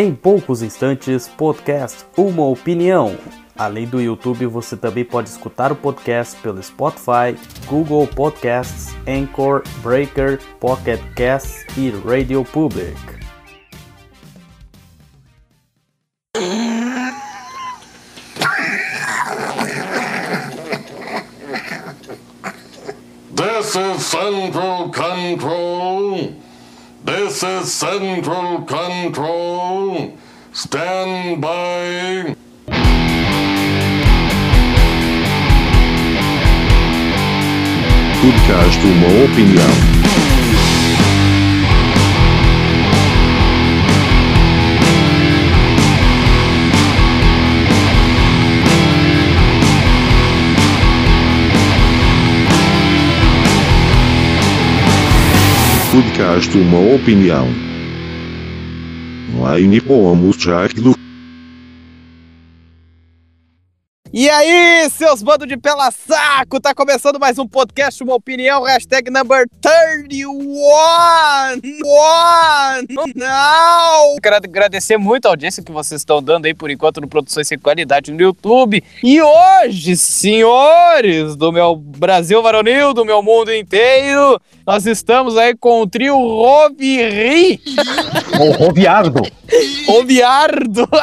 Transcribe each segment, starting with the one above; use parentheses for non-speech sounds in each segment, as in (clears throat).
Em poucos instantes, podcast Uma Opinião. Além do YouTube, você também pode escutar o podcast pelo Spotify, Google Podcasts, Anchor, Breaker, Pocket Casts e Radio Public. This is Central Control. This is Central Control. Stand by. Podcast Uma Opinião. Podcast Uma Opinião. Online como Charlo. E aí, seus bandos de pela saco, tá começando mais um podcast, uma opinião, hashtag number 31, one, não! Quero agradecer muito a audiência que vocês estão dando aí, por enquanto, no Produções Sem Qualidade no YouTube. E hoje, senhores do meu Brasil varonil, do meu mundo inteiro, nós estamos aí com o trio Roviri, O Roviardo. Roviardo, (laughs)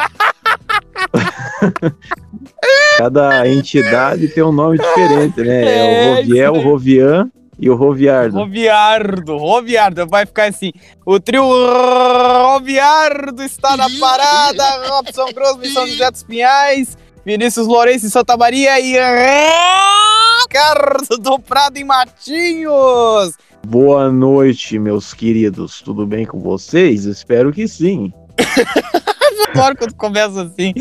Cada entidade tem um nome diferente, né? É, É, o Roviel, o Rovian e o Roviardo. Roviardo, Roviardo, vai ficar assim. O trio Roviardo está na parada. Robson Grosso e São José dos Pinhais. Vinícius Lourenço em Santa Maria e Ricardo do Prado em Matinhos. Boa noite, meus queridos. Tudo bem com vocês? Espero que sim. (laughs) Adoro quando começa assim.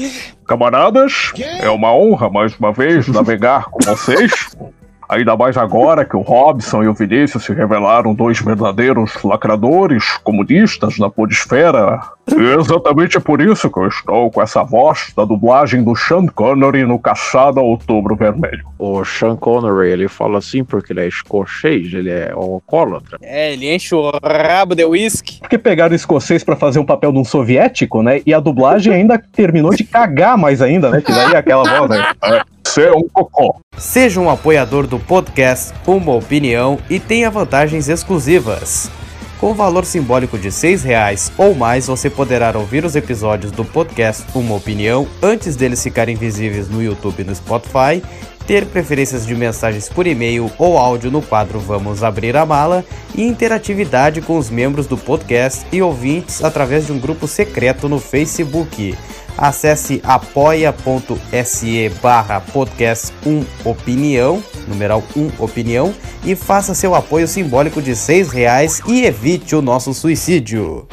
Camaradas, é uma honra mais uma vez navegar com vocês. (laughs) Ainda mais agora que o Robson e o Vinícius se revelaram dois verdadeiros lacradores comunistas na podesfera. E exatamente por isso que eu estou com essa voz da dublagem do Sean Connery no Caçada Outubro Vermelho. O Sean Connery, ele fala assim porque ele é escocês, ele é alcoólatra. É, ele enche o rabo de uísque. Porque pegaram o escocês pra fazer um papel de um soviético, né? E a dublagem ainda terminou de cagar mais ainda, né? Que daí é aquela voz, né? Você é um cocô. Seja um apoiador do podcast Uma Opinião e tenha vantagens exclusivas. Com valor simbólico de 6 reais ou mais, você poderá ouvir os episódios do podcast Uma Opinião antes deles ficarem visíveis no YouTube e no Spotify, ter preferências de mensagens por e-mail ou áudio no quadro Vamos Abrir a Mala e interatividade com os membros do podcast e ouvintes através de um grupo secreto no Facebook. Acesse apoia.se barra podcast 1 opinião, numeral 1 opinião, e faça seu apoio simbólico de 6 reais e evite o nosso suicídio.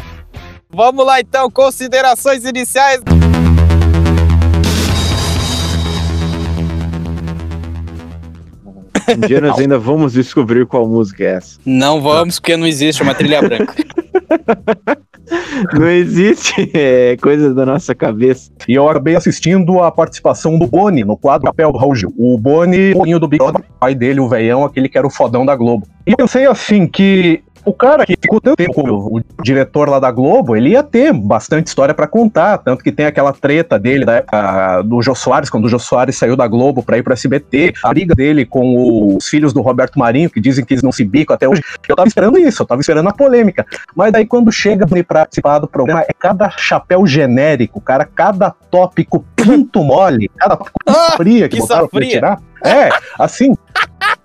Vamos lá então, considerações iniciais. Um dia nós ainda vamos descobrir qual música é essa. Não vamos, porque não existe uma trilha branca. (laughs) (laughs) Não existe, é coisa da nossa cabeça. E eu acabei assistindo a participação do Boni no quadro Papel do Raul Gil. O Boni, o do Big Brother, pai dele, o veião, aquele que era o fodão da Globo. E eu pensei assim que o cara que ficou tanto tempo como o diretor lá da Globo, ele ia ter bastante história pra contar, tanto que tem aquela treta dele da época do Jô Soares, quando o Jô Soares saiu da Globo pra ir pro SBT, a briga dele com os filhos do Roberto Marinho, que dizem que eles não se bicam até hoje. Eu tava esperando isso, eu tava esperando a polêmica. Mas daí quando chega pra participar do programa, é cada chapéu genérico, cara, cada tópico pinto mole, cada tópico Ah, fria que que botaram pra tirar. É, assim,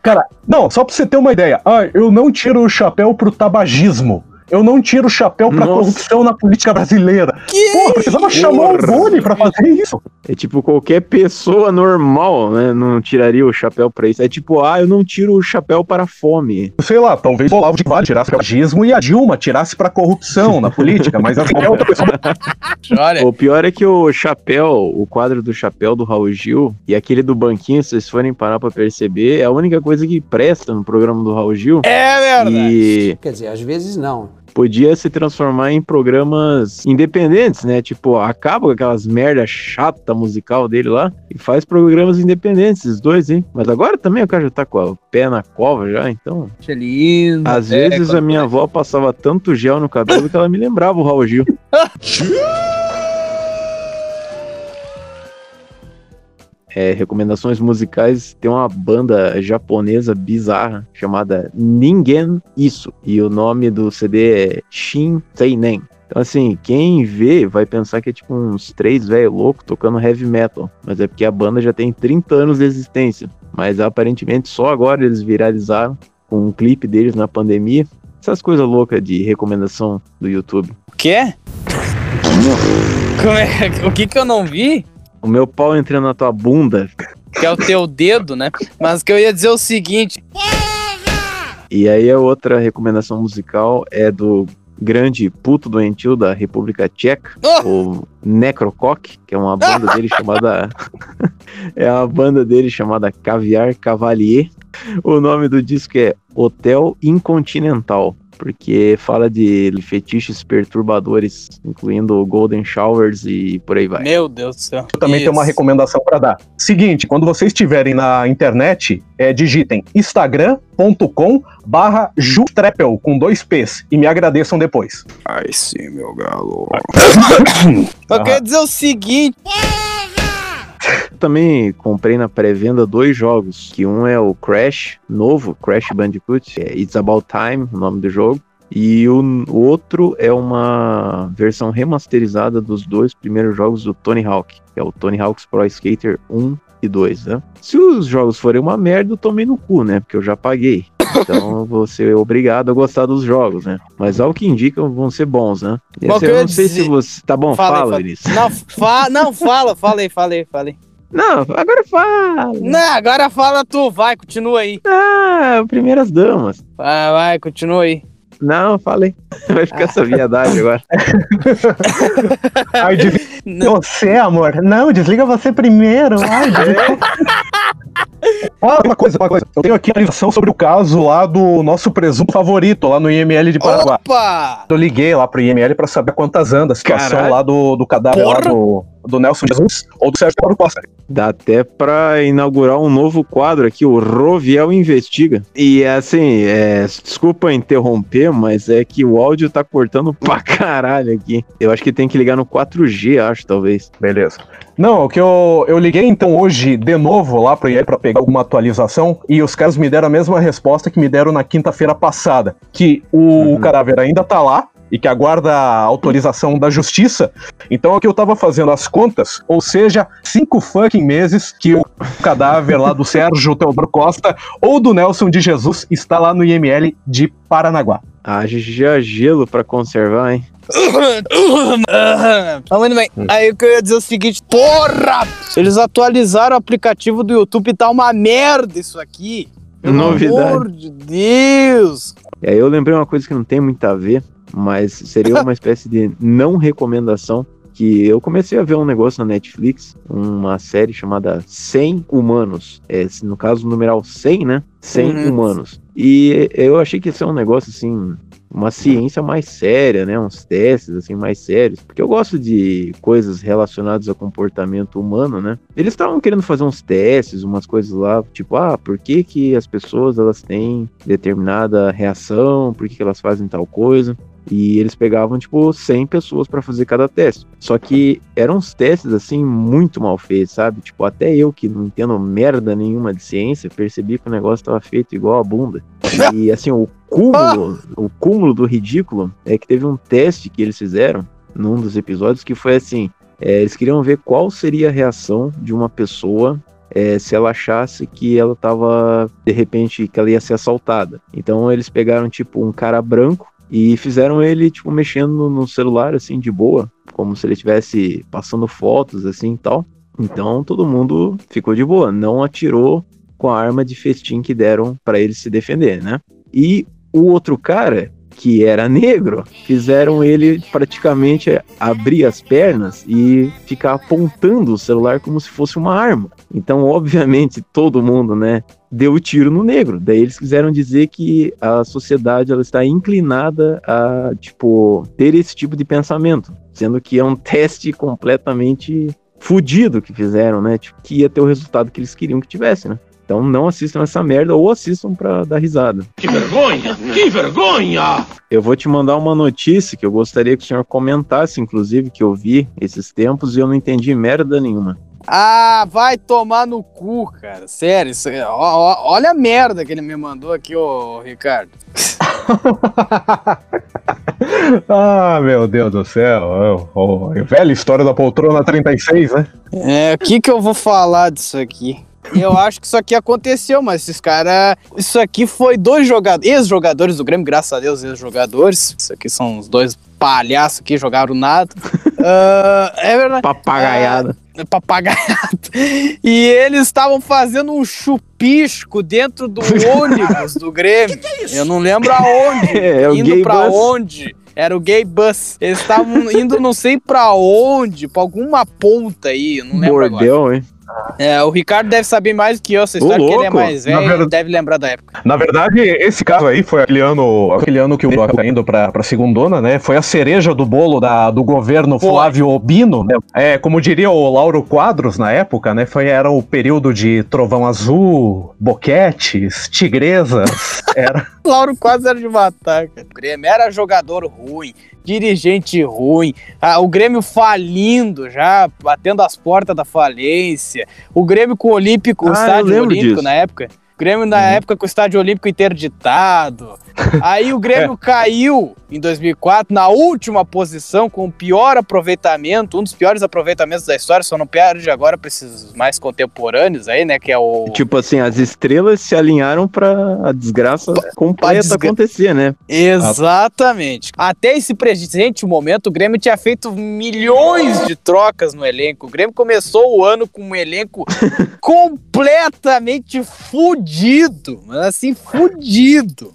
Cara, não, só pra você ter uma ideia. Ah, eu não tiro o chapéu pro tabagismo. Eu não tiro o chapéu pra Nossa. corrupção na política brasileira. Que Pô, precisava chamar o Boni pra fazer isso. É tipo, qualquer pessoa normal, né, não tiraria o chapéu pra isso. É tipo, ah, eu não tiro o chapéu para a fome. Sei lá, talvez o Olavo de Carvalho tirasse pra tabagismo e a Dilma tirasse pra corrupção na política, mas assim, é outra pessoa. (laughs) Olha, O pior é que o chapéu, o quadro do chapéu do Raul Gil e aquele do banquinho, se vocês forem parar pra perceber, é a única coisa que presta no programa do Raul Gil. é verdade. E Quer dizer, às vezes não. Podia se transformar em programas independentes, né? Tipo, acaba com aquelas merda chata musical dele lá e faz programas independentes, esses dois, hein? Mas agora também o cara já tá com o pé na cova já, então. Lindo. Às É, vezes a minha avó passava tanto gel no cabelo que ela me lembrava o Raul Gil. (laughs) é, recomendações musicais, tem uma banda japonesa bizarra chamada Ningen Isso. E o nome do CD é Shin Seinen. Então, assim, quem vê vai pensar que é tipo uns três velho louco tocando heavy metal. Mas é porque a banda já tem 30 anos de existência. Mas aparentemente só agora eles viralizaram com um clipe deles na pandemia. Essas coisas loucas de recomendação do YouTube. O quê? Como é? (laughs) O que que eu não vi? O meu pau entrando na tua bunda. Que é o teu dedo, né? Mas que eu ia dizer o seguinte. E aí a outra recomendação musical é do grande puto doentio da República Tcheca, Oh! o Necrocock, que é uma banda dele chamada. (laughs) é uma banda dele chamada Caviar Cavalier. O nome do disco é Hotel Incontinental. Porque fala de fetiches perturbadores, incluindo Golden Showers e por aí vai. Meu Deus do céu. Eu também tenho uma Isso. recomendação para dar. Seguinte, quando vocês estiverem na internet, é, digitem instagram.com barra jutrepel, com dois P's, e me agradeçam depois. Ai sim, meu galo. (coughs) Eu quero dizer o seguinte. Também comprei na pré-venda dois jogos, que um é o Crash, novo, Crash Bandicoot, é It's About Time, o nome do jogo. E o, o outro é uma versão remasterizada dos dois primeiros jogos do Tony Hawk, que é o Tony Hawk's Pro Skater 1 e 2, né? Se os jogos forem uma merda, eu tomei no cu, né? Porque eu já paguei. Então vou ser obrigado a gostar dos jogos, né? Mas ao que indica, vão ser bons, né? Bom, eu eu não sei dizer- se você. Tá bom, fala. Vinícius. Não, fa não, fala, falei, falei, falei. Não, agora fala. Não, agora fala tu, vai, continua aí. Ah, primeiras damas. Vai, vai, continua aí. Não, falei. (laughs) Vai ficar essa viadagem agora. Ai, desliga (laughs) Não. você, amor. Não, desliga você primeiro. Ai. Ah, uma coisa, uma coisa. Eu tenho aqui a atualização sobre o caso lá do nosso presunto favorito, lá no IML de Paraguai. Opa! Eu liguei lá pro IML pra saber quantas anda a situação Caralho. lá do, do cadáver lá Porra. do, do Nelson Jesus ou do Sérgio Paulo Costa. Dá até pra inaugurar um novo quadro aqui, o Roviel Investiga. E assim, é, desculpa interromper, mas é que o áudio tá cortando pra caralho aqui. Eu acho que tem que ligar no 4G, acho, talvez. Beleza. Não, o que eu, eu liguei então hoje de novo lá pro IEL pra pegar alguma atualização e os caras me deram a mesma resposta que me deram na quinta-feira passada, que o Uhum. cadáver ainda tá lá e que aguarda a autorização da justiça. Então aqui eu tava fazendo as contas, ou seja, cinco fucking meses que o cadáver lá do (laughs) Sérgio Teodoro Costa ou do Nelson de Jesus está lá no IML de Paranaguá. Haja gelo pra conservar, hein? (coughs) Muito bem. Aí o que eu ia dizer é o seguinte, porra! Eles atualizaram o aplicativo do YouTube e tá uma merda isso aqui. Pelo Novidade. amor de Deus! E aí eu lembrei uma coisa que não tem muito a ver, mas seria uma (laughs) espécie de não recomendação. Que eu comecei a ver um negócio na Netflix, uma série chamada 100 Humanos. É, no caso, o numeral 100, né? 100 Uhum. Humanos. E eu achei que ia ser um negócio assim, uma ciência mais séria, né? Uns testes assim mais sérios, porque eu gosto de coisas relacionadas ao comportamento humano, né? Eles estavam querendo fazer uns testes, umas coisas lá, tipo, ah, por que que as pessoas elas têm determinada reação, por que que elas fazem tal coisa? E eles pegavam, tipo, 100 pessoas pra fazer cada teste. Só que eram uns testes, assim, muito mal feitos, sabe? Tipo, até eu que não entendo merda nenhuma de ciência, percebi que o negócio tava feito igual a bunda. (laughs) E, assim, o cúmulo, o cúmulo do ridículo é que teve um teste que eles fizeram num dos episódios que foi assim: é, eles queriam ver qual seria a reação de uma pessoa é, se ela achasse que ela tava, de repente, que ela ia ser assaltada. Então eles pegaram, tipo, um cara branco e fizeram ele, tipo, mexendo no celular, assim, de boa, como se ele estivesse passando fotos, assim, e tal. Então todo mundo ficou de boa, não atirou com a arma de festim que deram pra ele se defender, né? E o outro cara, que era negro, fizeram ele praticamente abrir as pernas e ficar apontando o celular como se fosse uma arma. Então, obviamente, todo mundo, né, deu o tiro no negro. Daí eles quiseram dizer que a sociedade ela está inclinada a, tipo, ter esse tipo de pensamento, sendo que é um teste completamente fudido que fizeram, né? Tipo, que ia ter o resultado que eles queriam que tivesse, né? Então não assistam essa merda ou assistam pra dar risada. Que vergonha! Que vergonha! Eu vou te mandar uma notícia que eu gostaria que o senhor comentasse, inclusive, que eu vi esses tempos e eu não entendi merda nenhuma. Ah, vai tomar no cu, cara. Sério, isso, é- ó- ó- olha a merda que ele me mandou aqui, ô Ricardo. (laughs) ah, meu Deus do céu. Oh, oh, velha história da poltrona 36, né? É, o que que eu vou falar disso aqui? Eu acho que isso aqui aconteceu, mas esses caras. Isso aqui foi dois jogadores, ex-jogadores do Grêmio, graças a Deus, ex-jogadores. Isso aqui são os dois palhaços que jogaram nada. (laughs) Ah, é verdade. Papagaiada. É, papagaiado. E eles estavam fazendo um chupisco dentro do ônibus do Grêmio. Eu não lembro aonde. (laughs) É, é o indo pra bus. onde? Era o gay bus. Eles estavam indo não sei pra onde, pra alguma ponta aí, não lembro agora. Bordel, hein? É, o Ricardo deve saber mais do que eu essa Ô, história, porque ele é mais velho, verdade- deve lembrar da época. Na verdade, esse caso aí foi aquele ano, aquele ano que o Grêmio tá indo pra, pra segundona, né? Foi a cereja do bolo da, do governo Foi. Flávio Obino, né? É, como diria o Lauro Quadros na época, né? Foi, era o período de trovão azul, boquetes, tigresas. Era. (laughs) Lauro quase era de matar, cara. O Grêmio era jogador ruim, dirigente ruim, ah, o Grêmio falindo já, batendo as portas da falência, o Grêmio com o Olímpico, o Ah, eu estádio olímpico disso. na época. O Grêmio na época com o estádio olímpico interditado. Aí o Grêmio caiu em 2004 na última posição com o pior aproveitamento, um dos piores aproveitamentos da história, só não perde agora para esses mais contemporâneos aí, né, que é o Tipo assim, as estrelas se alinharam pra a desgraça completa desgra- acontecer, né? Exatamente. Até esse presente momento, o Grêmio tinha feito milhões de trocas no elenco. O Grêmio começou o ano com um elenco (laughs) completamente fudido. mas Assim, fudido.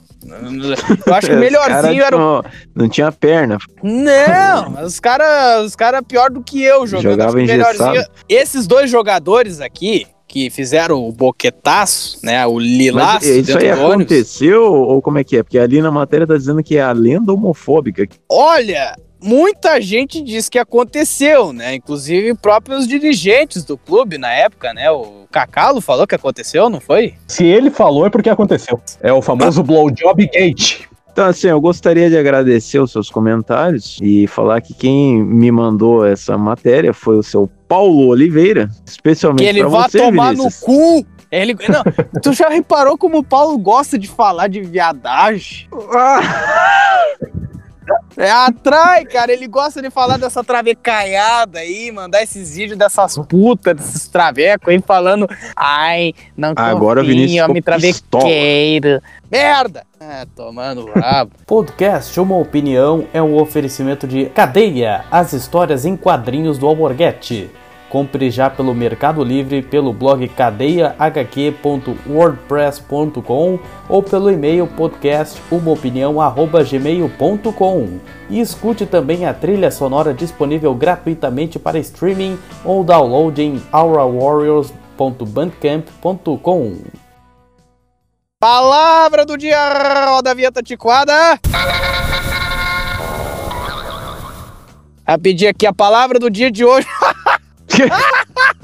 Eu acho que (laughs) o melhorzinho era o. tinham- Não tinha perna. Não, os caras os cara pior do que eu jogando. Jogava melhorzinho-. Esses dois jogadores aqui, que fizeram o boquetaço, né? O Mas lilaço isso aí aconteceu ou como é que é? Porque ali na matéria tá dizendo que é a lenda homofóbica. Olha, muita gente diz que aconteceu, né? Inclusive próprios dirigentes do clube na época, né? O Cacalo falou que aconteceu, não foi? Se ele falou, é porque aconteceu. É o famoso blowjob gate. Então, assim, eu gostaria de agradecer os seus comentários e falar que quem me mandou essa matéria foi o seu Paulo Oliveira, especialmente Que ele pra vá você, tomar Vinícius. no cu. Ele, não, tu já reparou como o Paulo gosta de falar de viadagem? É, atrai, cara. Ele gosta de falar dessa travecaiada aí, mandar esses vídeos dessas putas, desses travecos aí falando. Ai, não Agora o Vinícius pistola. travequeiro. Merda! É, tomando rabo. (laughs) Podcast Uma Opinião é um oferecimento de Cadeia, as histórias em quadrinhos do Alborguete. Compre já pelo Mercado Livre, pelo blog cadeiahq.wordpress.com ou pelo e-mail podcastumaopinião@gmail.com. E escute também a trilha sonora disponível gratuitamente para streaming ou download em aurawarriors.bandcamp.com. Palavra do dia, roda a vinheta tiquada. A pedir aqui a palavra do dia de hoje. (laughs)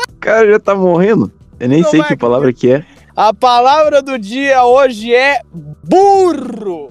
O (laughs) cara já tá morrendo. Eu nem Não sei vai que palavra que é. A palavra do dia hoje é burro.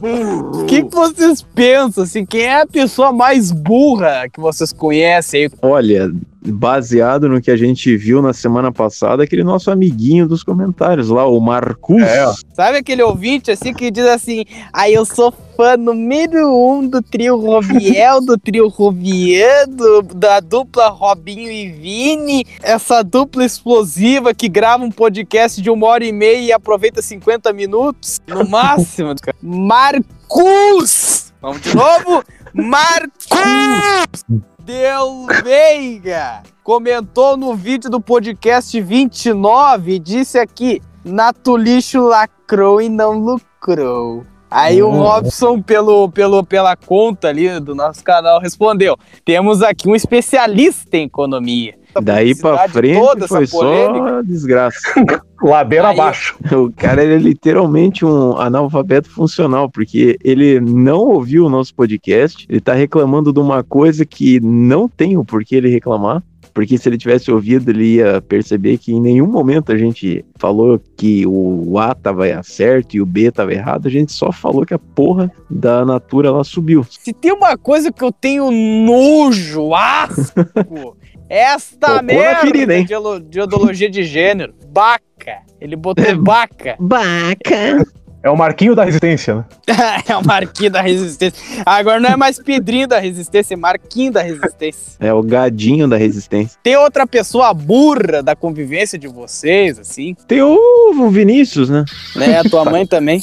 O que, que vocês pensam? Assim, quem é a pessoa mais burra que vocês conhecem? Olha, baseado no que a gente viu na semana passada, aquele nosso amiguinho dos comentários lá, o Marcus. É. Sabe aquele ouvinte assim que diz assim: Ah, eu sou fã número um do trio Robiel, do trio Rovian, do- da dupla Robinho e Vini, essa dupla explosiva que grava um podcast de uma hora e meia e aproveita 50 minutos no máximo. (laughs) Marcus! Vamos de novo? Marcus! Del Veiga comentou no vídeo do podcast 29 e disse aqui: Natulixo lacrou e não lucrou. Aí o Hum. Robson, pelo, pelo, pela conta ali do nosso canal, respondeu: temos aqui um especialista em economia. Daí pra frente toda essa foi só desgraça. (laughs) Ladeira Aí- abaixo. O cara ele é literalmente um analfabeto funcional, porque ele não ouviu o nosso podcast, ele tá reclamando de uma coisa que não tem o porquê ele reclamar. Porque se ele tivesse ouvido, ele ia perceber que em nenhum momento a gente falou que o A tava certo e o B tava errado, a gente só falou que a porra da Natura ela subiu. Se tem uma coisa que eu tenho nojo, asco, (laughs) Esta Tocou merda ferida, hein? de, ideologia de gênero. Baca. Ele botou (laughs) baca. Baca! É o Marquinho da Resistência, né? (laughs) é o Marquinho da Resistência. Agora não é mais Pedrinho da Resistência, é Marquinho da Resistência. É o gadinho da resistência. Tem outra pessoa burra da convivência de vocês, assim, Tem o Vinícius, né? né? A tua mãe (laughs) também.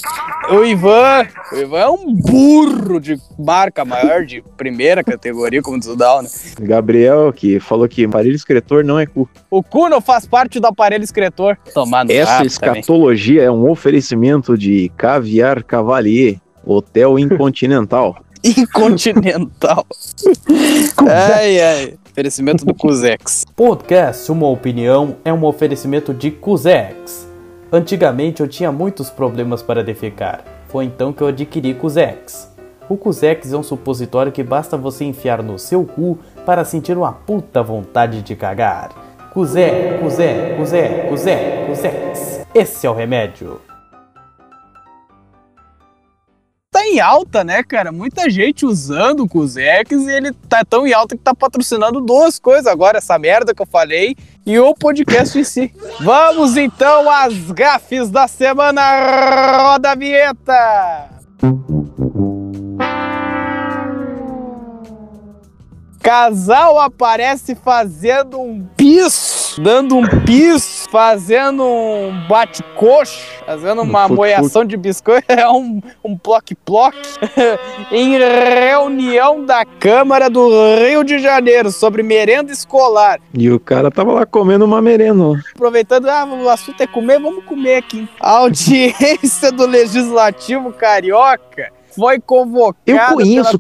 O Ivan. O Ivan é um burro de marca maior, de primeira categoria, como diz o Down, né? Gabriel, que falou que aparelho escritor não é cu. O Cuno faz parte do aparelho escritor. Tomado Essa escatologia é um oferecimento de Caviar Cavalier, Hotel Incontinental. (laughs) Incontinental. ai, ai. Oferecimento do Cusex. Podcast Uma Opinião é um oferecimento de Cusex. Antigamente eu tinha muitos problemas para defecar. Foi então que eu adquiri Cusex. O Cusex é um supositório que basta você enfiar no seu cu para sentir uma puta vontade de cagar. Cusé, Cusé, Cusé, Cusé, Cusex. Esse é o remédio. Tá em alta, né, cara? Muita gente usando o Cusex e ele tá tão em alta que tá patrocinando duas coisas agora, essa merda que eu falei e o podcast em si. Vamos então às gafes da semana. Roda a vinheta! Casal aparece fazendo um piso, dando um piso, fazendo um bate-coxo, fazendo uma moiação de biscoito, (laughs) é um, um ploc-ploc, (laughs) em reunião da Câmara do Rio de Janeiro sobre merenda escolar. E o cara tava lá comendo uma merenda. Aproveitando, ah, o assunto é comer, vamos comer aqui. A audiência do Legislativo Carioca foi convocada. Eu pela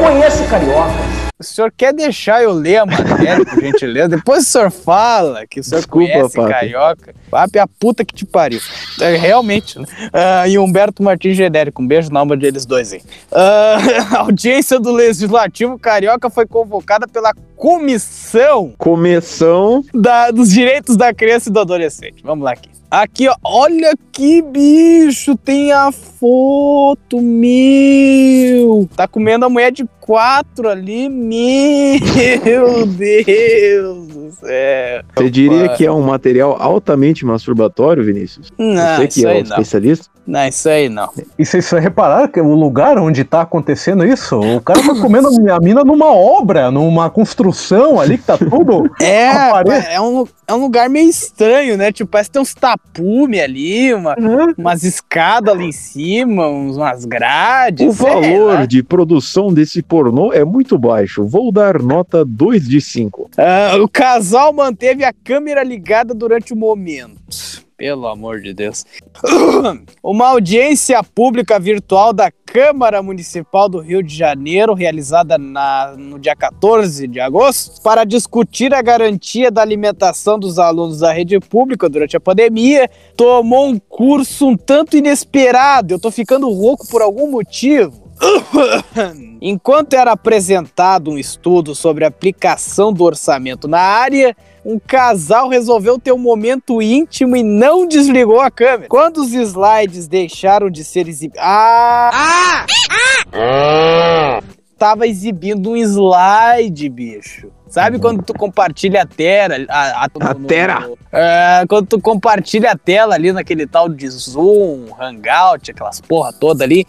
conheço cariocas. O senhor quer deixar eu ler a matéria, por gentileza? Depois o senhor fala que o senhor Desculpa, conhece papi. carioca. Papi, a puta que te pariu. É, realmente, né? Ah, e Humberto Martins Genérico, um beijo na alma deles dois aí. Ah, (laughs) a audiência do Legislativo Carioca foi convocada pela Comissão Começão. da- dos Direitos da Criança e do Adolescente. Vamos lá aqui. Aqui, ó, olha que bicho, tem a foto, meu. Tá comendo a mulher de quatro ali, meu (laughs) Deus do céu. Você diria que é um material altamente masturbatório, Vinícius? Não, Você que é não. especialista? Não, isso aí não. E vocês repararam que o lugar onde tá acontecendo isso? O cara tá comendo a minha mina numa obra, numa construção ali que tá tudo. É, é um, é um lugar meio estranho, né? Tipo, parece que tem uns tapume ali, uma, umas escadas ali em cima, uns- umas grades. O valor lá. de produção desse pornô é muito baixo. Vou dar nota 2 de 5. Ah, o casal manteve a câmera ligada durante o momento. Pelo amor de Deus. (coughs) Uma audiência pública virtual da Câmara Municipal do Rio de Janeiro, realizada na- no dia 14 de agosto, para discutir a garantia da alimentação dos alunos da rede pública durante a pandemia, tomou um curso um tanto inesperado. Eu tô ficando rouco por algum motivo. Enquanto era apresentado um estudo sobre a aplicação do orçamento na área, um casal resolveu ter um momento íntimo e não desligou a câmera. Quando os slides deixaram de ser exibidos. Ah! Tava exibindo um slide, bicho. Sabe quando tu compartilha a tela? A, a, A tela. É, quando tu compartilha a tela ali naquele tal de Zoom, Hangout, aquelas porra toda ali,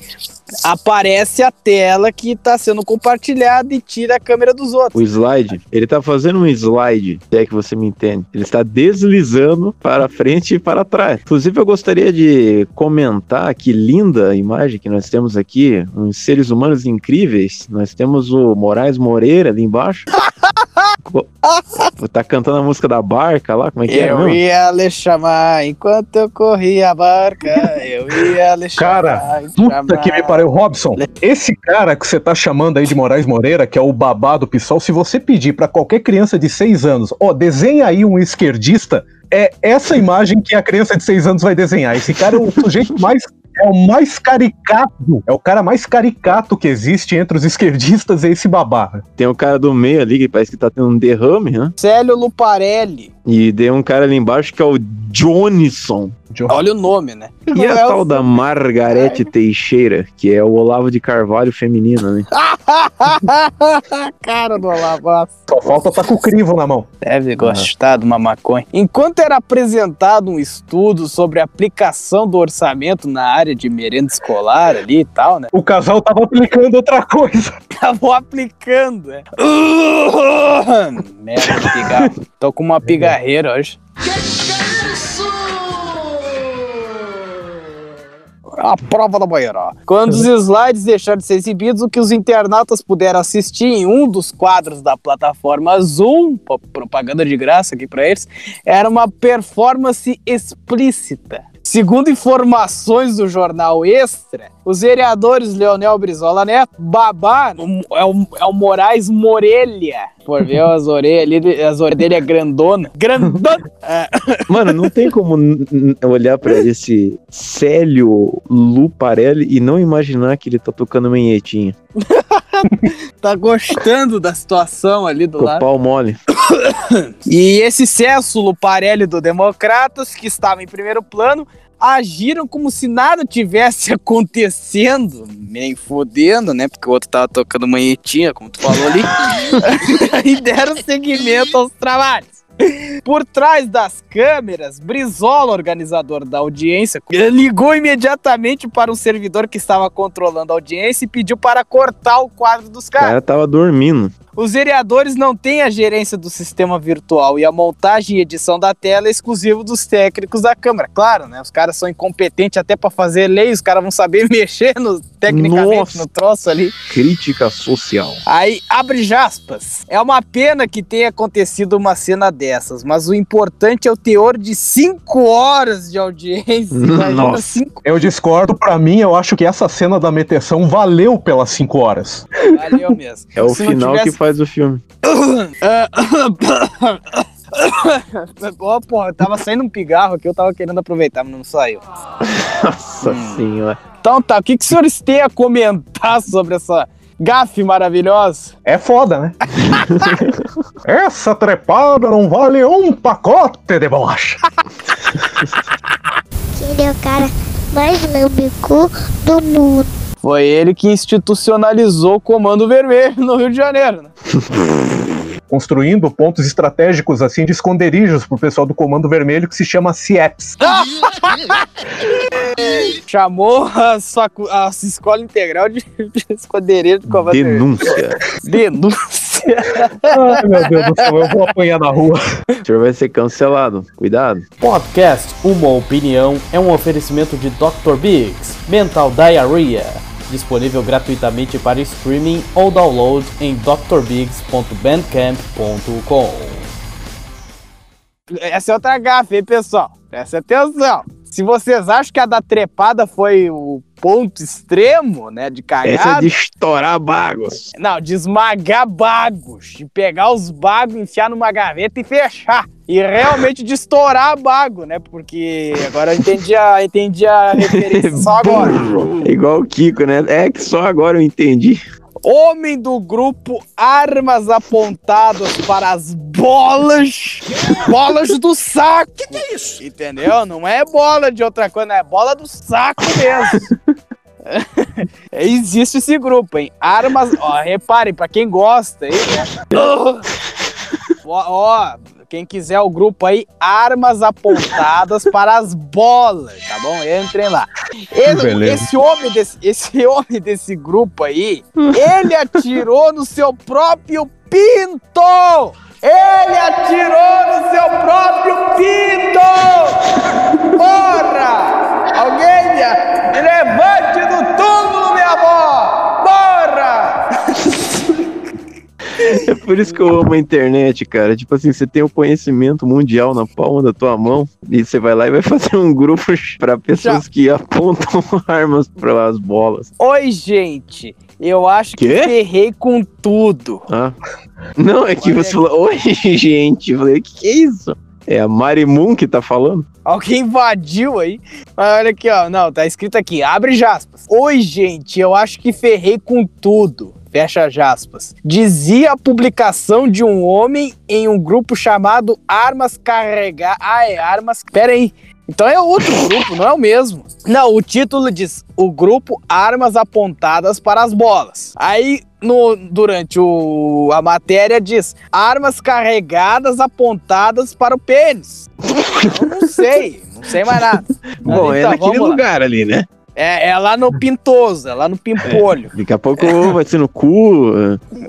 aparece a tela que tá sendo compartilhada e tira a câmera dos outros. O slide, ele tá fazendo um slide, se é que você me entende. Ele está deslizando para frente e para trás. Inclusive, eu gostaria de comentar que linda imagem que nós temos aqui, uns seres humanos incríveis. Nós temos o Moraes Moreira ali embaixo. (laughs) (laughs) Tá cantando a música da barca lá, como é que é? Eu ia lhe chamar enquanto eu corria a barca. Eu ia lhe Cara, chamar. Puta chamar. que me pariu, Robson. Esse cara que você tá chamando aí de Moraes Moreira, que é o babá do PSOL, se você pedir pra qualquer criança de 6 anos, ó, desenha aí um esquerdista, é essa imagem que a criança de 6 anos vai desenhar. Esse cara é o sujeito mais. É o mais caricato. É o cara mais caricato que existe entre os esquerdistas, é esse babá. Tem o cara do meio ali que parece que tá tendo um derrame, né? Célio Luparelli. E tem um cara ali embaixo que é o Johnson. Olha o nome, né? E a tal da Margarete Teixeira, que é o Olavo de Carvalho feminino, né? (laughs) Cara do Olavaço. Só falta tá com o crivo na mão. Deve gostar de uma maconha. Enquanto era apresentado um estudo sobre a aplicação do orçamento na área de merenda escolar ali e tal, né? O casal tava aplicando outra coisa. (laughs) Estavam aplicando, né? (laughs) Merda pigarro. Tô com uma pigarreira hoje. A prova da banheira. Quando os slides deixaram de ser exibidos, o que os internautas puderam assistir em um dos quadros da plataforma Zoom, propaganda de graça aqui pra eles, era uma performance explícita. Segundo informações do jornal Extra, os vereadores Leonel Brizola Neto, Babá, é o, é o Moraes Morelha, por ver as orelhas ali, as orelhas grandona, grandona, (laughs) É, Mano, não tem como olhar pra esse Célio Luparelli e não imaginar que ele tá tocando manhetinha. (laughs) (laughs) tá gostando da situação ali do lado. pau mole. (coughs) E esse Césulo Parelli do Democratas, que estava em primeiro plano, agiram como se nada tivesse (laughs) acontecendo, nem fodendo, né? Porque o outro tava tocando manhetinha, como tu falou ali, (laughs) e deram seguimento aos trabalhos. Por trás das câmeras, Brizola, organizador da audiência, ligou imediatamente para um servidor que estava controlando a audiência e pediu para cortar o quadro dos O caras. cara tava dormindo. Os vereadores não têm a gerência do sistema virtual e a montagem e edição da tela é exclusivo dos técnicos da Câmara. Claro, né? Os caras são incompetentes até para fazer lei, os caras vão saber (laughs) mexer no, tecnicamente Nossa. no troço ali. Crítica social. Aí, abre aspas. É uma pena que tenha acontecido uma cena dessas, mas o importante é o teor de cinco horas de audiência. (laughs) Nossa. cinco. Eu discordo, pra mim, eu acho que essa cena da meteção valeu pelas 5 horas. Valeu mesmo. É o final tivesse- que faz o filme. (coughs) Ó, porra, tava saindo um pigarro aqui, eu tava querendo aproveitar, mas não saiu. Nossa senhora. Então tá, o que, que os senhores têm a comentar sobre essa gafe maravilhosa? É foda, né? (laughs) essa trepada não vale um pacote de bolacha. Ele é o cara mais lambicu do mundo. Foi ele que institucionalizou o Comando Vermelho no Rio de Janeiro, né? (laughs) Construindo pontos estratégicos, assim, de esconderijos pro pessoal do Comando Vermelho, que se chama CIEPS. (laughs) Chamou a, sua, a sua escola integral de, de esconderijo do Comando Vermelho. Denúncia. Denúncia. Ai, meu Deus do céu, eu vou apanhar na rua. O senhor vai ser cancelado. Cuidado. Podcast Uma Opinião é um oferecimento de Dr. Biggs, Mental Diarrhea, disponível gratuitamente para streaming ou download em drbiggs.bandcamp.com. Essa é outra gafe, hein, pessoal? Presta atenção. Se vocês acham que a da trepada foi o ponto extremo, né, de cagada... Essa é de estourar bagos. Não, de esmagar bagos, de pegar os bagos, enfiar numa gaveta e fechar. E realmente de estourar bago, né? Porque agora eu entendi a, entendi a referência só agora. (laughs) Igual o Kiko, né? É que só agora eu entendi. Homem do grupo Armas Apontadas para as bolas. Bolas do saco. Que que é isso? Entendeu? Não é bola de outra coisa, é bola do saco mesmo. (laughs) Existe esse grupo, hein? Armas. Ó, reparem, pra quem gosta né? Ó, ó, quem quiser o grupo aí, armas apontadas (laughs) para as bolas, tá bom? Entrem lá. Ele- esse, homem desse, esse (laughs) homem desse grupo aí, (laughs) ele atirou no seu próprio pinto! Ele atirou no seu próprio pinto! Porra! Alguém me, me É por isso que eu amo a internet, cara. Tipo assim, você tem o conhecimento mundial na palma da tua mão e você vai lá e vai (laughs) fazer um grupo pra pessoas que apontam (laughs) armas para as bolas. Oi, gente. Eu acho que Quê? ferrei com tudo. Ah. Não, é que você falou, oi, gente. Eu falei, que que é isso? É a Marimun que tá falando? Alguém invadiu aí. Mas olha aqui, ó. Não, tá escrito aqui. Abre aspas. Oi, gente. Eu acho que ferrei com tudo. Fecha as aspas, dizia a publicação de um homem em um grupo chamado Armas Carregar. Ah, é Armas. Pera aí. Então é outro grupo, não é o mesmo. Não, o título diz o grupo Armas Apontadas para as Bolas. Aí no, durante o, a matéria diz armas carregadas apontadas para o pênis. Eu não sei, não sei mais nada. Bom, é então, naquele vamos lá. lugar ali, né? É, é lá no Pintoso, é lá no Pimpolho. Daqui a pouco vai ser no cu.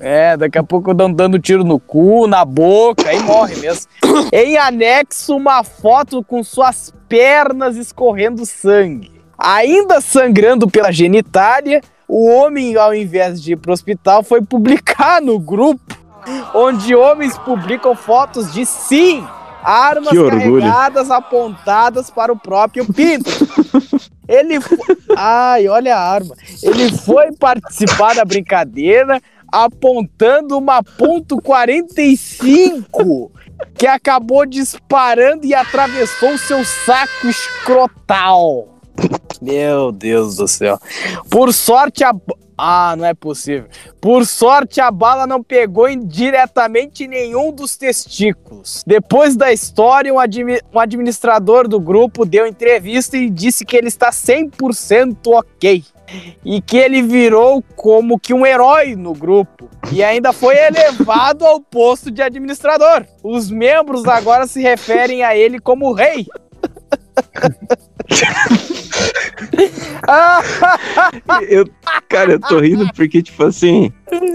É, daqui a pouco dão dando tiro no cu, na boca, aí morre mesmo. em anexo, uma foto com suas pernas escorrendo sangue. Ainda sangrando pela genitália, o homem, ao invés de ir pro hospital, foi publicar no grupo, onde homens publicam fotos de sim, armas carregadas apontadas para o próprio (laughs) pinto. Ele fo- Ai, olha a arma. Ele foi participar da brincadeira apontando uma ponto 45 que acabou disparando e atravessou seu saco escrotal. Meu Deus do céu. Por sorte a Ah, não é possível. Por sorte a bala não pegou em- diretamente em nenhum dos testículos. Depois da história, um, admi- um administrador do grupo deu entrevista e disse que ele está 100% ok e que ele virou como que um herói no grupo e ainda foi elevado ao posto de administrador. Os membros agora se referem a ele como rei. (laughs) Eu, cara, eu tô rindo porque, tipo assim,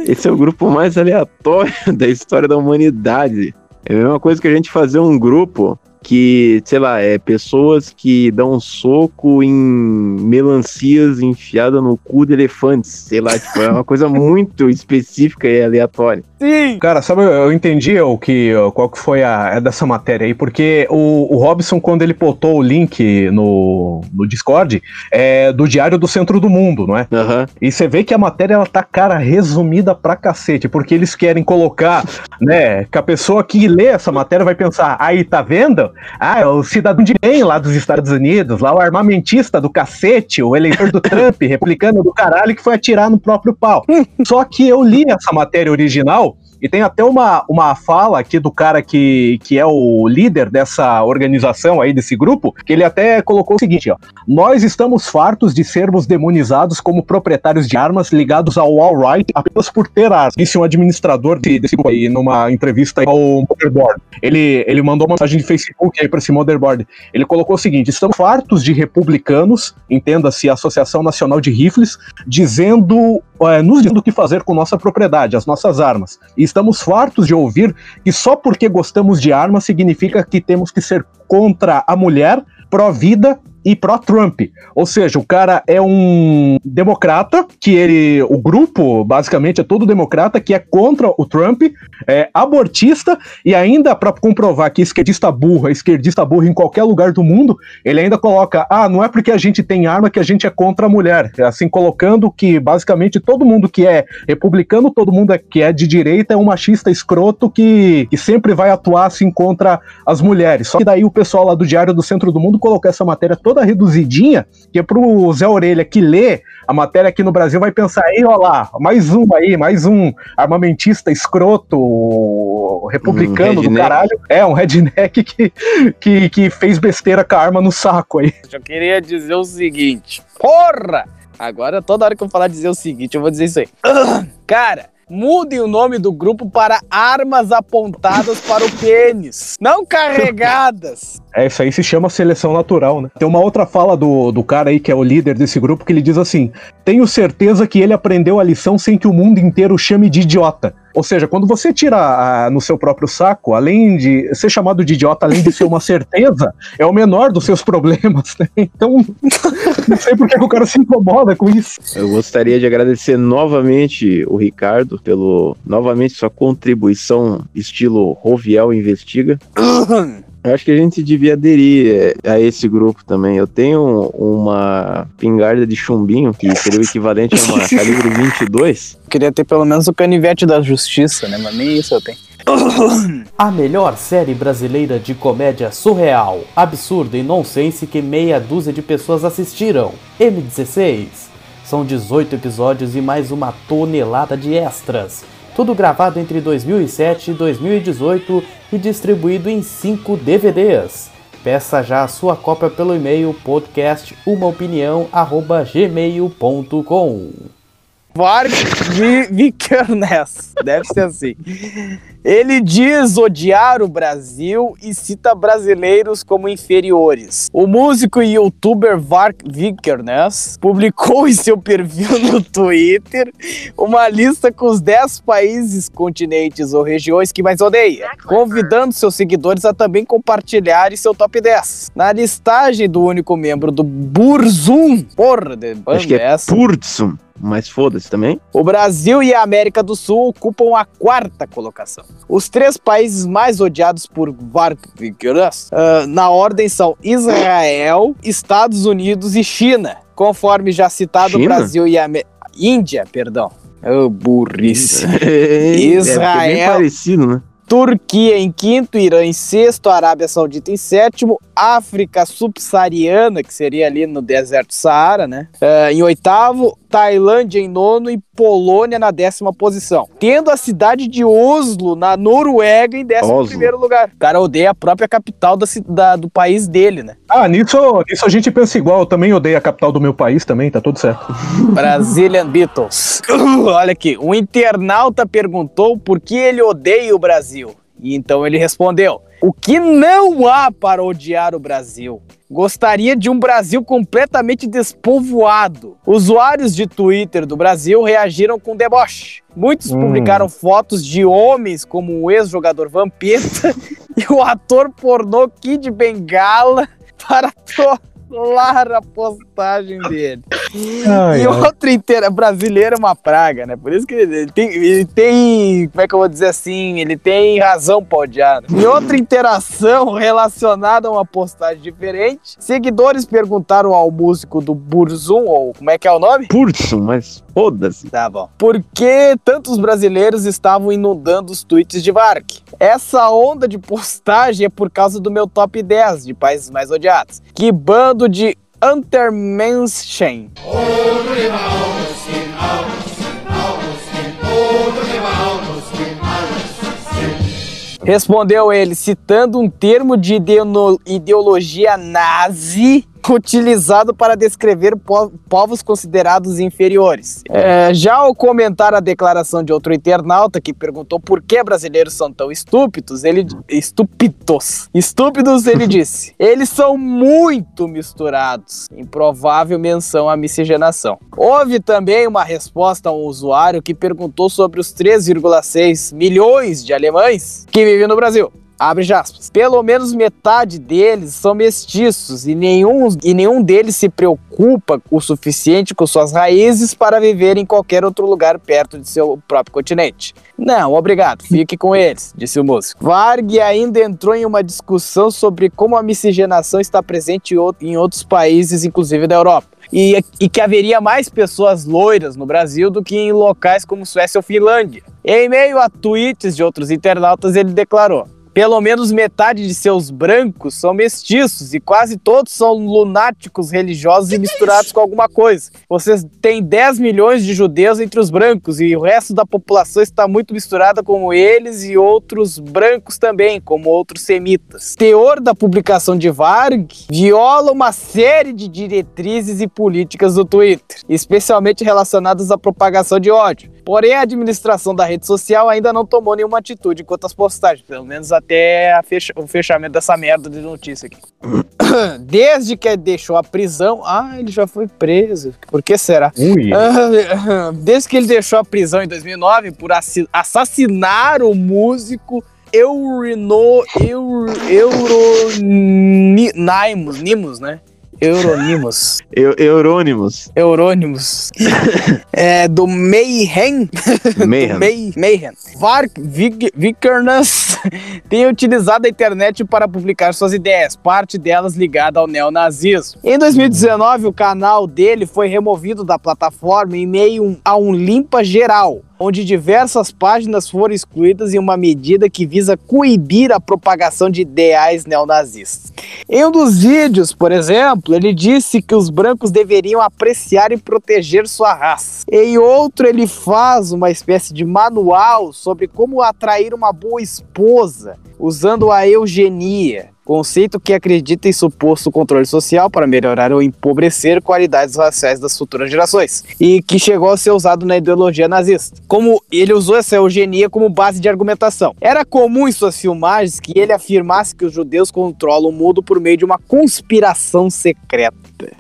esse é o grupo mais aleatório (laughs) da história da humanidade. É a mesma coisa que a gente fazer um grupo que, sei lá, é pessoas que dão um soco em melancias enfiadas no cu de elefantes. Sei lá, tipo, é uma (laughs) coisa muito específica e aleatória. sim. Cara, sabe, eu entendi o que, qual que foi a é dessa matéria aí, porque o, o Robson, quando ele botou o link no, no Discord, é do Diário do Centro do Mundo, não é? Aham. E você vê que a matéria, ela tá, cara, resumida pra cacete, porque eles querem colocar, né, que a pessoa que lê essa matéria vai pensar, aí, tá vendo? Ah, é o cidadão de bem lá dos Estados Unidos, lá o armamentista do cacete, o eleitor do Trump, (laughs) replicando do caralho, que foi atirar no próprio pau. Só que eu li essa matéria original, e tem até uma, uma fala aqui do cara que, que é o líder dessa organização aí, desse grupo, que ele até colocou o seguinte, ó. Nós estamos fartos de sermos demonizados como proprietários de armas ligados ao All-Right apenas por ter armas. Disse um administrador de- desse grupo aí numa entrevista aí ao Motherboard. Ele, ele mandou uma mensagem de Facebook aí para esse Motherboard. Ele colocou o seguinte: estamos fartos de republicanos, entenda-se a Associação Nacional de Rifles, dizendo, eh, nos dizendo o que fazer com nossa propriedade, as nossas armas. E estamos fartos de ouvir que só porque gostamos de armas significa que temos que ser contra a mulher, pró-vida e pró-Trump. Ou seja, o cara é um democrata, que ele. O grupo, basicamente, é todo democrata, que é contra o Trump, é abortista, e ainda, para comprovar que esquerdista burro é esquerdista burro em qualquer lugar do mundo, ele ainda coloca: ah, não é porque a gente tem arma que a gente é contra a mulher. Assim, colocando que basicamente todo mundo que é republicano, todo mundo é- que é de direita é um machista escroto que, que sempre vai atuar assim contra as mulheres. Só que daí o pessoal lá do Diário do Centro do Mundo colocou essa matéria toda reduzidinha, que é pro Zé Orelha que lê a matéria aqui no Brasil vai pensar, aí, ó lá, mais um aí, mais um armamentista escroto republicano Um do caralho. É, um redneck que, que, que fez besteira com a arma no saco aí. Eu queria dizer o seguinte. Porra! Agora, toda hora que eu falar dizer o seguinte, eu vou dizer isso aí. (clears throat) Cara, mudem o nome do grupo para Armas Apontadas para o Pênis. Não carregadas. É, isso aí se chama seleção natural, né? Tem uma outra fala do, do cara aí que é o líder desse grupo que ele diz assim: Tenho certeza que ele aprendeu a lição sem que o mundo inteiro chame de idiota. Ou seja, quando você tira ah, no seu próprio saco, além de ser chamado de idiota, além de ser uma (laughs) certeza, é o menor dos seus problemas, né? Então, não sei por que o cara se incomoda com isso. Eu gostaria de agradecer novamente o Ricardo pelo novamente sua contribuição estilo Roviel Investiga. (clears throat) Eu acho que a gente devia aderir eh, a esse grupo também. Eu tenho uma pingarda de chumbinho, que seria o equivalente a uma (laughs) calibre 22. Queria ter pelo menos o canivete da justiça, né? Mas nem isso eu tenho. (coughs) A melhor série brasileira de comédia surreal, absurda e nonsense que meia dúzia de pessoas assistiram. M16. São 18 episódios e mais uma tonelada de extras. Tudo gravado entre 2007 e 2018 e distribuído em 5 DVDs. Peça já a sua cópia pelo e-mail podcastumaopinião@gmail.com. Varg Vi- Vikernes, deve ser assim. Ele diz odiar o Brasil e cita brasileiros como inferiores. O músico e youtuber Varg Vikernes publicou em seu perfil no Twitter uma lista com os 10 países, continentes ou regiões que mais odeia, convidando seus seguidores a também compartilharem seu top 10. Na listagem do único membro do Burzum, porra, de Acho que banda é essa, Purtsum, mas foda-se também. o Brasil e a América do Sul ocupam a quarta colocação. Os três países mais odiados por Vargas ah, na ordem são Israel, Estados Unidos e China. Conforme já citado, o China? Brasil e a Amé- Índia, perdão. Oh, burrice. (laughs) É, Israel. é bem parecido, né? Turquia em quinto, Irã em sexto, Arábia Saudita em sétimo, África subsaariana, que seria ali no deserto Saara, né? eh, em oitavo, Tailândia em nono e Polônia na décima posição. Tendo a cidade de Oslo, na Noruega, em décimo Oslo. primeiro lugar. O cara odeia a própria capital da, da- do país dele, né? Ah, nisso, nisso a gente pensa igual. Eu também odeio a capital do meu país também, tá tudo certo. Brazilian Beatles. (laughs) Olha aqui, um internauta perguntou por que ele odeia o Brasil. E então ele respondeu: O que não há para odiar o Brasil? Gostaria de um Brasil completamente despovoado. Usuários de Twitter do Brasil reagiram com deboche. Muitos Hum. publicaram fotos de homens como o ex-jogador Vampeta (laughs) e o ator pornô Kid Bengala (laughs) para trollar a postagem dele. Ai, e outra inteira, brasileiro é uma praga, né? Por isso que ele tem, ele tem, como é que eu vou dizer assim, ele tem razão pra odiar. né? Em outra interação (laughs) relacionada a uma postagem diferente, seguidores perguntaram ao músico do Burzum, ou como é que é o nome? Purtsum, mas foda-se. Tá bom. Por que tantos brasileiros estavam inundando os tweets de Vark? Essa onda de postagem é por causa do meu top 10 de países mais odiados. Que bando de Untermenschen. Respondeu ele, citando um termo de ideo- ideologia nazi (laughs) utilizado para descrever po- povos considerados inferiores. É, já ao comentar a declaração de outro internauta que perguntou por que brasileiros são tão estúpidos, ele estúpidos, estúpidos, ele (laughs) disse: eles são muito misturados. Improvável menção à miscigenação. Houve também uma resposta a um usuário que perguntou sobre os 3,6 milhões de alemães que vivem no Brasil. Abre aspas. Pelo menos metade deles são mestiços e nenhum, e nenhum deles se preocupa o suficiente com suas raízes para viver em qualquer outro lugar perto de seu próprio continente. Não, obrigado, fique com eles, disse o músico. Varg ainda entrou em uma discussão sobre como a miscigenação está presente em out- em outros países, inclusive da Europa. E, e que haveria mais pessoas loiras no Brasil do que em locais como Suécia ou Finlândia. Em meio a tweets de outros internautas, ele declarou: pelo menos metade de seus brancos são mestiços e quase todos são lunáticos religiosos e misturados com alguma coisa. Vocês têm 10 milhões de judeus entre os brancos e o resto da população está muito misturada como eles e outros brancos também, como outros semitas. Teor da publicação de Varg viola uma série de diretrizes e políticas do Twitter, especialmente relacionadas à propagação de ódio. Porém, a administração da rede social ainda não tomou nenhuma atitude quanto às postagens, pelo menos até fecha- o fechamento dessa merda de notícia aqui. (coughs) Desde que deixou a prisão. Ah, ele já foi preso. Por que será? Ui. (coughs) Desde que ele deixou a prisão em 2009 por assi- assassinar o músico Eurino, Euro, Euronimus, Nimus, né? Euronymous. Eu, Eurônimos. Eurônimos. (laughs) é, do Mayhem. (laughs) Mayhem. do May, Mayhem. Vark Vikernes (laughs) tem utilizado a internet para publicar suas ideias, parte delas ligada ao neonazismo. Em 2019, o canal dele foi removido da plataforma em meio a um limpa geral. Onde diversas páginas foram excluídas em uma medida que visa coibir a propagação de ideais neonazistas. Em um dos vídeos, por exemplo, ele disse que os brancos deveriam apreciar e proteger sua raça. Em outro, ele faz uma espécie de manual sobre como atrair uma boa esposa usando a eugenia. Conceito que acredita em suposto controle social para melhorar ou empobrecer qualidades raciais das futuras gerações. E que chegou a ser usado na ideologia nazista. Como ele usou essa eugenia como base de argumentação. Era comum em suas filmagens que ele afirmasse que os judeus controlam o mundo por meio de uma conspiração secreta.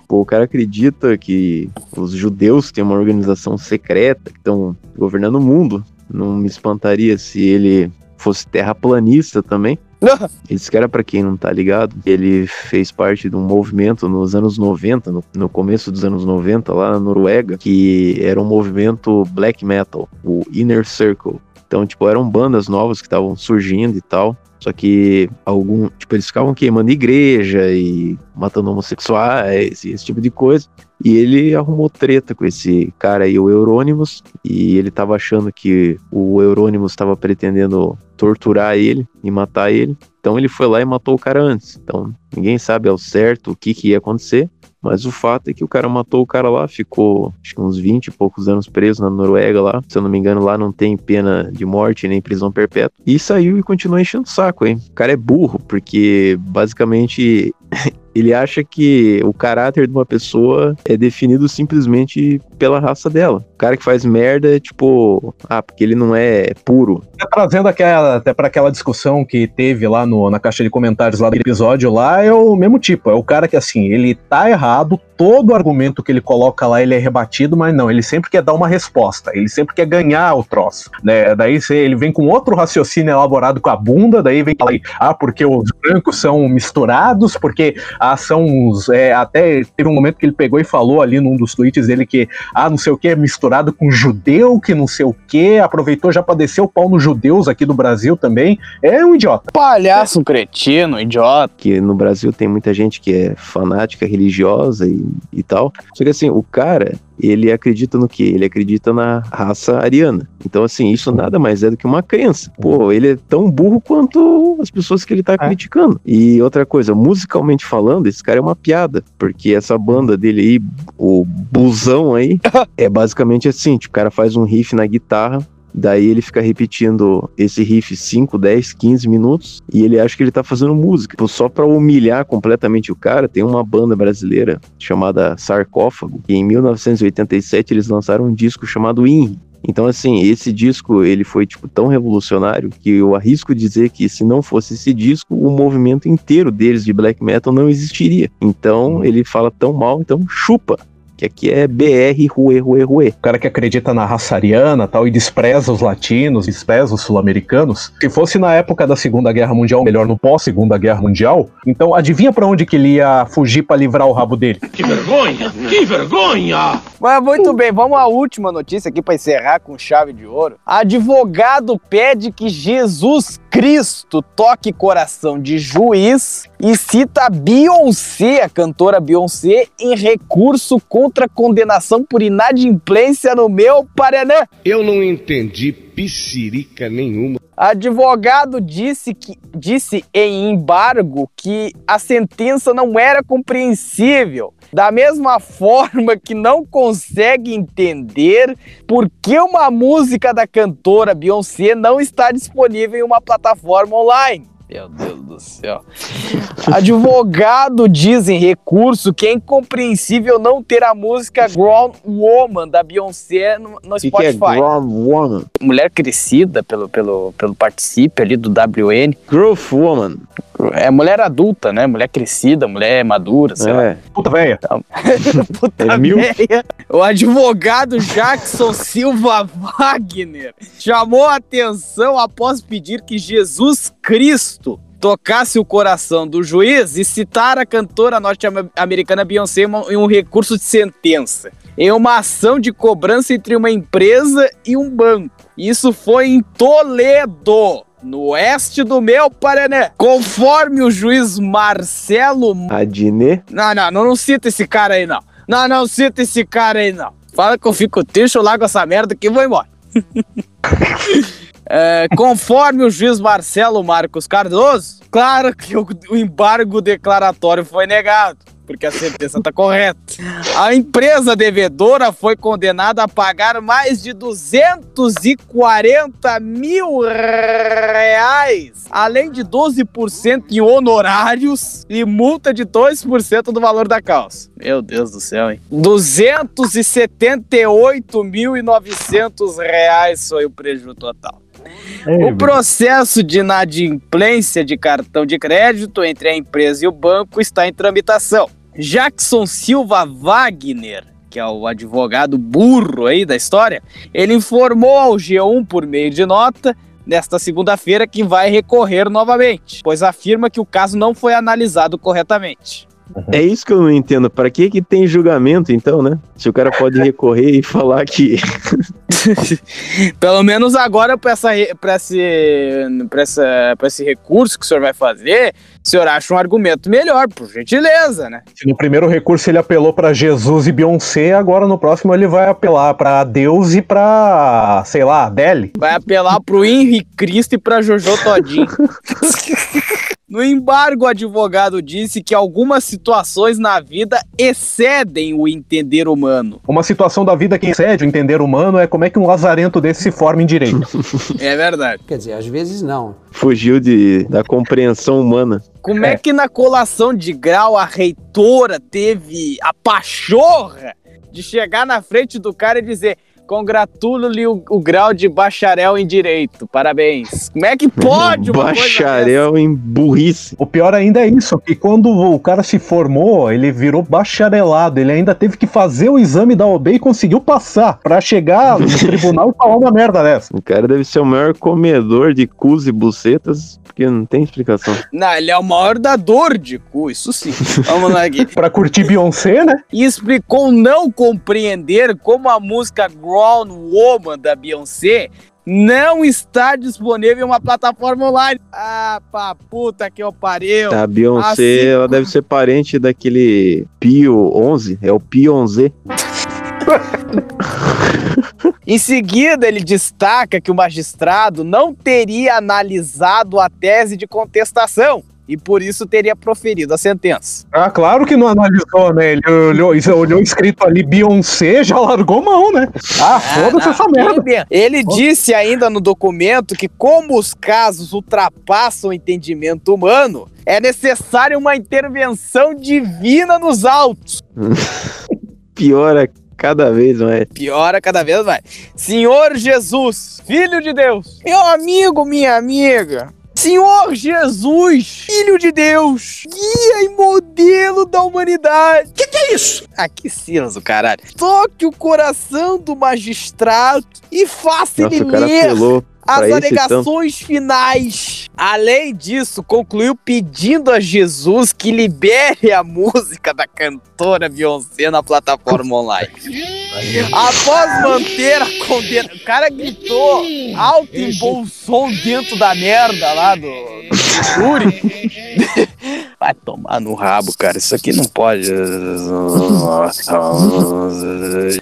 Pô, o cara acredita que os judeus têm uma organização secreta que estão governando o mundo. Não me espantaria se ele fosse terraplanista também. (laughs) Esse cara, para quem não tá ligado, ele fez parte de um movimento nos anos 90, no, no, começo dos anos 90, lá na Noruega, que era um movimento black metal, o Inner Circle. Então, tipo, eram bandas novas que estavam surgindo e tal. Só que algum, tipo, eles ficavam queimando igreja e matando homossexuais e esse tipo de coisa. E ele arrumou treta com esse cara aí, o Eurônimos, e ele tava achando que o Eurônimos estava pretendendo torturar ele e matar ele. Então ele foi lá e matou o cara antes. Então ninguém sabe ao certo o que, que ia acontecer. Mas o fato é que o cara matou o cara lá, ficou acho que uns 20 e poucos anos preso na Noruega lá. Se eu não me engano, lá não tem pena de morte nem prisão perpétua. E saiu e continuou enchendo o saco, hein? O cara é burro, porque basicamente (laughs) ele acha que o caráter de uma pessoa é definido simplesmente pela raça dela. O cara que faz merda é tipo, ah, porque ele não é puro. Tá trazendo aquela, até para aquela discussão que teve lá no, na caixa de comentários lá do episódio lá, é o mesmo tipo. É o cara que assim, ele tá errado, todo argumento que ele coloca lá ele é rebatido, mas não, ele sempre quer dar uma resposta, ele sempre quer ganhar o troço, né? Daí ele vem com outro raciocínio elaborado com a bunda, daí vem falar, ah, porque os brancos são misturados, porque ah, são os, é, até teve um momento que ele pegou e falou ali num dos tweets dele que, ah, não sei o que, misturado com judeu, que não sei o que, aproveitou já pra descer o pau nos judeus aqui do Brasil também, é um idiota. Palhaço, um cretino, idiota. Que no Brasil tem muita gente que é fanática religiosa e e tal. Só que assim, o cara, ele acredita no que? Ele acredita na raça ariana. Então, assim, isso nada mais é do que uma crença. Pô, ele é tão burro quanto as pessoas que ele tá é. criticando. E outra coisa, musicalmente falando, esse cara é uma piada, porque essa banda dele aí, o Busão aí, (laughs) é basicamente assim: tipo, o cara faz um riff na guitarra, Daí ele fica repetindo esse riff 5, 10, 15 minutos e ele acha que ele tá fazendo música. Tipo, só para humilhar completamente o cara, tem uma banda brasileira chamada Sarcófago, e em 1987 eles lançaram um disco chamado INRI. Então, assim, esse disco, ele foi, tipo, tão revolucionário que eu arrisco dizer que se não fosse esse disco, o movimento inteiro deles de black metal não existiria. Então, ele fala tão mal, então chupa que aqui é BR Rue Rue Rue. O cara que acredita na raça ariana tal e despreza os latinos, despreza os sul-americanos. Se fosse na época da Segunda Guerra Mundial, melhor no pós-Segunda Guerra Mundial, então adivinha para onde que ele ia fugir para livrar o rabo dele? Que vergonha! Que vergonha! Mas muito bem, vamos à última notícia aqui para encerrar com chave de ouro. Advogado pede que Jesus Cristo toque coração de juiz e cita Beyoncé, a cantora Beyoncé, em recurso contra condenação por inadimplência no meu Paraná. Eu não entendi piscirica nenhuma. Advogado disse que disse em embargo que a sentença não era compreensível. Da mesma forma que não consegue entender por que uma música da cantora Beyoncé não está disponível em uma plataforma online. Meu Deus do céu. (laughs) Advogado diz em recurso que é incompreensível não ter a música Grown Woman da Beyoncé no, no que Spotify. Que é Grown Woman? Mulher crescida pelo, pelo, pelo participe ali do WN. Growth Woman. É mulher adulta, né? Mulher crescida, mulher madura, sei É. lá. Puta velha. (laughs) Puta É mil? véia. O advogado Jackson Silva Wagner chamou a atenção após pedir que Jesus Cristo tocasse o coração do juiz e citar a cantora norte-americana Beyoncé em um recurso de sentença. Em uma ação de cobrança entre uma empresa e um banco. Isso foi em Toledo. No oeste do meu Paraná. Conforme o juiz Marcelo Adine. não, não, não, não cita esse cara aí, não. Não, não cita esse cara aí, não. Fala que eu fico triste, eu largo essa merda aqui e vou embora. (laughs) É, conforme o juiz Marcelo Marcos Cardoso, claro que o, o embargo declaratório foi negado, porque a sentença está correta. A empresa devedora foi condenada a pagar mais de 240 mil reais, além de 12% em honorários e multa de 2% do valor da calça. Meu Deus do céu, hein? 278.900 reais foi o prejuízo total. O processo de inadimplência de cartão de crédito entre a empresa e o banco está em tramitação. Jackson Silva Wagner, que é o advogado burro aí da história, ele informou ao G1 por meio de nota nesta segunda-feira que vai recorrer novamente, pois afirma que o caso não foi analisado corretamente. É isso que eu não entendo. Pra que que tem julgamento, então, né? Se o cara pode recorrer e falar que. (laughs) Pelo menos agora, para essa, pra esse, pra essa, pra esse recurso que o senhor vai fazer, o senhor acha um argumento melhor, por gentileza, né? Se no primeiro recurso ele apelou pra Jesus e Beyoncé, agora no próximo ele vai apelar pra Deus e pra, sei lá, Adele. Vai apelar pro Henrique Cristo e pra Jojo Todinho. (laughs) No embargo, o advogado disse que algumas situações na vida excedem o entender humano. Uma situação da vida que excede o entender humano é como é que um lazarento desse se forma em direito. É verdade. Quer dizer, às vezes não. Fugiu de, da compreensão humana. Como é. que na colação de grau a reitora teve a pachorra de chegar na frente do cara e dizer: Congratulo-lhe o, o, grau de bacharel em direito. Parabéns. Como é que pode uma Bacharel em burrice. O pior ainda é isso, que quando o cara se formou, ele virou bacharelado. Ele ainda teve que fazer o exame da OB e conseguiu passar para chegar no (laughs) tribunal e falar uma merda dessa. O cara deve ser o maior comedor de cus e bucetas, porque não tem explicação. Não, ele é o maior dador de cu, isso sim. (laughs) Vamos lá aqui. pra curtir Beyoncé, né? E explicou não compreender como a música Grown Woman da Beyoncé não está disponível em uma plataforma online. Ah, pra puta que eu pariu. A Beyoncé, assim... ela deve ser parente daquele Pio 11, é o Pio 11. (laughs) em seguida, ele destaca que o magistrado não teria analisado a tese de contestação e por isso teria proferido a sentença. Ah, claro que não analisou, né? Ele olhou, olhou escrito ali Beyoncé, já largou mão, né? Ah, foda-se essa merda. Ele, ele disse ainda no documento que, como os casos ultrapassam o entendimento humano, é necessária uma intervenção divina nos autos. (laughs) Piora cada vez mais. Piora cada vez mais. Senhor Jesus, Filho de Deus, meu amigo, minha amiga, Senhor Jesus, Filho de Deus, guia e modelo da humanidade. Que que é isso? Ah, que Silas, o caralho. Toque o coração do magistrado e faça Nossa, ele o cara ler apelou as alegações finais. Além disso, concluiu pedindo a Jesus que libere a música da cantora Beyoncé na plataforma online. Após manter a condena. O cara gritou alto e bom som dentro da merda lá do, do. (laughs) Tomar no rabo, cara. Isso aqui não pode.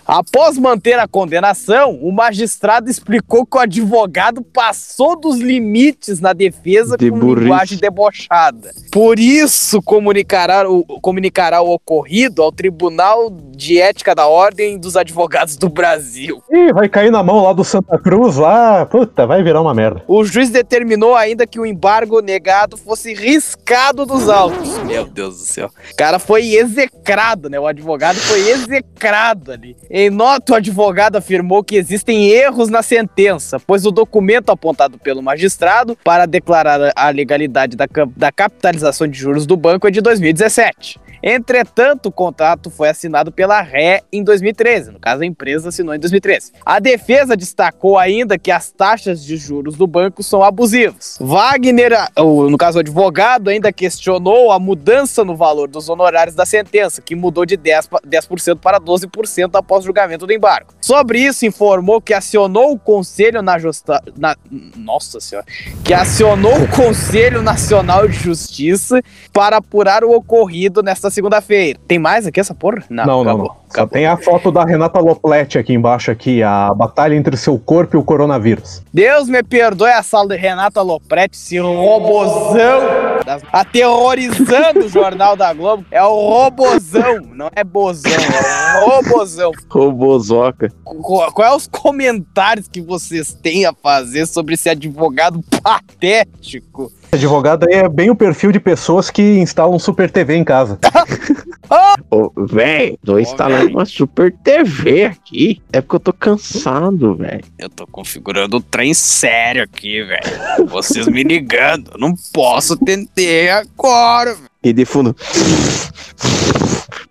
Após manter a condenação, o magistrado explicou que o advogado passou dos limites na defesa De com burrice. linguagem debochada. Por isso, comunicará o, comunicará o ocorrido ao Tribunal de Ética da Ordem dos Advogados do Brasil. Ih, vai cair na mão lá do Santa Cruz, lá, puta, vai virar uma merda. O juiz determinou ainda que o embargo negado fosse riscado dos autos. Meu Deus do céu. O cara foi execrado, né? O advogado foi execrado ali. Em nota, o advogado afirmou que existem erros na sentença, pois o documento apontado pelo magistrado para declarar a legalidade da, da capitalização de juros do banco é de 2017. Entretanto, o contrato foi assinado pela Ré em 2013. No caso, a empresa assinou em 2013. A defesa destacou ainda que as taxas de juros do banco são abusivas. Wagner, a- o- no caso, o advogado, ainda questionou a mudança no valor dos honorários da sentença, que mudou de 10%, pa- 10% para 12% após o julgamento do embargo. Sobre isso, informou que acionou o Conselho na Justa... Na... Nossa Senhora. Que acionou o Conselho Nacional de Justiça para apurar o ocorrido nesta segunda-feira. Tem mais aqui essa porra? Não, não, acabou. não. Só tem a foto da Renata Loplete aqui embaixo, aqui, a batalha entre o seu corpo e o coronavírus. Deus me perdoe a sala de Renata Lopretti, esse robozão das- aterrorizando o Jornal da Globo. É o robozão, não é bozão, é o robozão. Robozoca. Qu- Qual é os comentários que vocês têm a fazer sobre esse advogado patético? Advogado aí é bem o perfil de pessoas que instalam Super TV em casa. (laughs) Ô, véi, tô instalando uma super TV aqui. É porque eu tô cansado, velho. Eu tô configurando um trem sério aqui, velho. Vocês me ligando. Eu não posso atender agora, velho. E de fundo.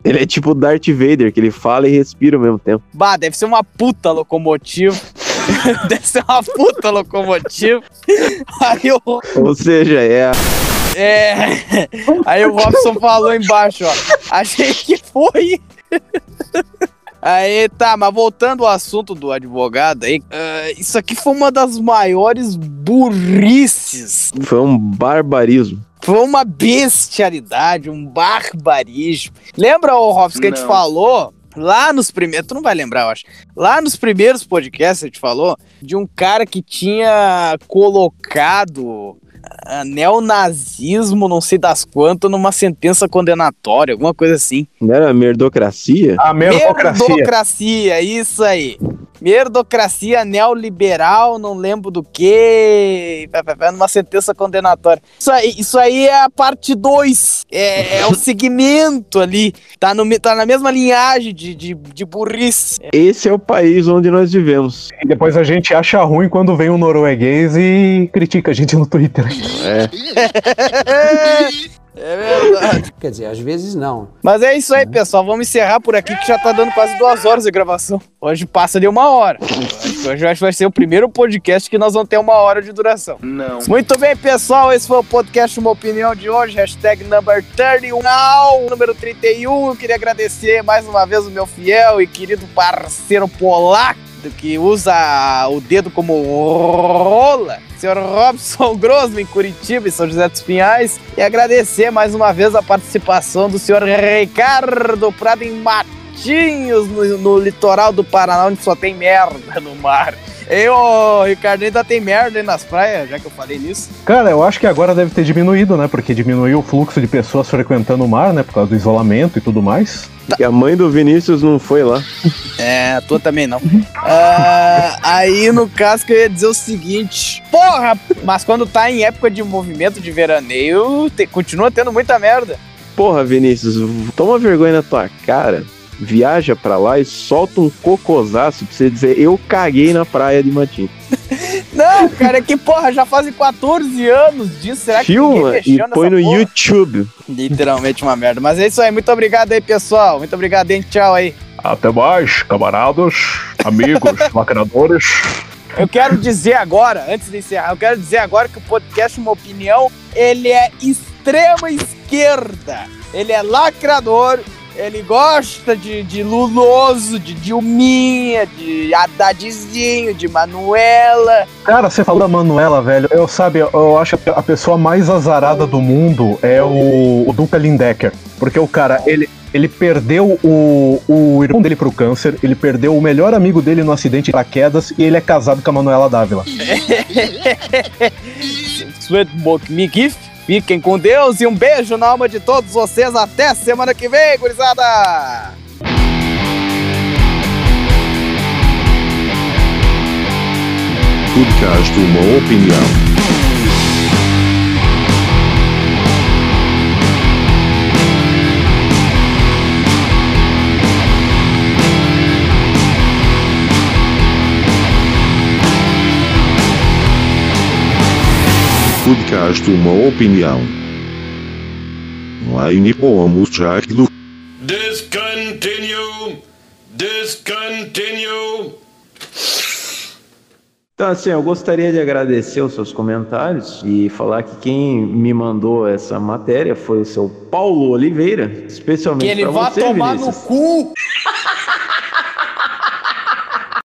Ele é tipo o Darth Vader, que ele fala e respira ao mesmo tempo. Bah, deve ser uma puta locomotiva. (laughs) deve ser uma puta locomotiva. Aí o, Ou seja, é é, aí o Robson falou embaixo, ó. Achei que foi. Aí tá, mas voltando ao assunto do advogado aí, ah, isso aqui foi uma das maiores burrices Foi um barbarismo. Foi uma bestialidade, um barbarismo. Lembra, ô Robson, que a gente Não. falou lá nos primeiros. Tu não vai lembrar, eu acho. Lá nos primeiros podcasts a gente falou de um cara que tinha colocado neonazismo, não sei das quantas, numa sentença condenatória, alguma coisa assim. Não era merdocracia? A meritocracia. Merdocracia, isso aí. Merdocracia neoliberal, não lembro do que, numa sentença condenatória. Isso aí, isso aí é a parte 2. É, é o (laughs) segmento ali. Tá, no, tá na mesma linhagem de, de, de burrice. Esse é o país onde nós vivemos. E depois a gente acha ruim quando vem um norueguês e critica a gente no Twitter. É. (laughs) É verdade. Quer dizer, às vezes não. Mas é isso aí, pessoal. Vamos encerrar por aqui que já tá dando quase duas horas de gravação. Hoje passa de uma hora. Hoje, acho que vai ser o primeiro podcast que nós vamos ter uma hora de duração. Não. Muito bem, pessoal. Esse foi o podcast Uma Opinião de hoje. Hashtag number 31, now, número 31. Eu queria agradecer mais uma vez o meu fiel e querido parceiro polaco que usa o dedo como rola. Senhor Robson (laughs) Grossman, em Curitiba e São José dos Pinhais. E agradecer mais uma vez a participação do senhor Ricardo Prado em Matinhos, no, no litoral do Paraná, onde só tem merda no mar. E o Ricardo ainda tem merda aí nas praias, já que eu falei nisso. Cara, eu acho que agora deve ter diminuído, né? Porque diminuiu o fluxo de pessoas frequentando o mar, né? Por causa do isolamento e tudo mais. Que a mãe do Vinícius não foi lá. É, a tua também não. Ah, aí, no caso, que eu ia dizer o seguinte: Porra! Mas quando tá em época de movimento de veraneio, te- continua tendo muita merda. Porra, Vinícius, toma vergonha na tua cara. Viaja pra lá e solta um cocosaço pra você dizer eu caguei na praia de Matinho. (laughs) Não, cara, é que, porra, já fazem 14 anos disso. Será que Filma e mexeu põe no porra? YouTube. Literalmente uma merda. Mas é isso aí. Muito obrigado aí, pessoal. Muito obrigado, hein? Tchau aí. Até mais, camaradas, amigos, (laughs) lacradores. Eu quero dizer agora, antes de encerrar, eu quero dizer agora que o podcast Uma Opinião, ele é extrema esquerda. Ele é lacrador, ele gosta de, de Luloso, de Dilminha, de Haddadzinho, de Manuela. Cara, você falou da Manuela, velho. Eu sabe, eu acho que a pessoa mais azarada do mundo é o, o Duca Lindecker. Porque o cara, ele, ele perdeu o, o irmão dele pro câncer, ele perdeu o melhor amigo dele no acidente de paraquedas e ele é casado com a Manuela Dávila. Sweetbook Me Gift. Fiquem com Deus e um beijo na alma de todos vocês. Até semana que vem, gurizada! Podcast Uma Opinião. Podcast Uma Opinião. Line Pomos Jackdo. Discontinue! Discontinue! Então, assim, eu gostaria de agradecer os seus comentários e falar que quem me mandou essa matéria foi o seu Paulo Oliveira, especialmente Que ele vá você, tomar Vinícius. no cu! (laughs)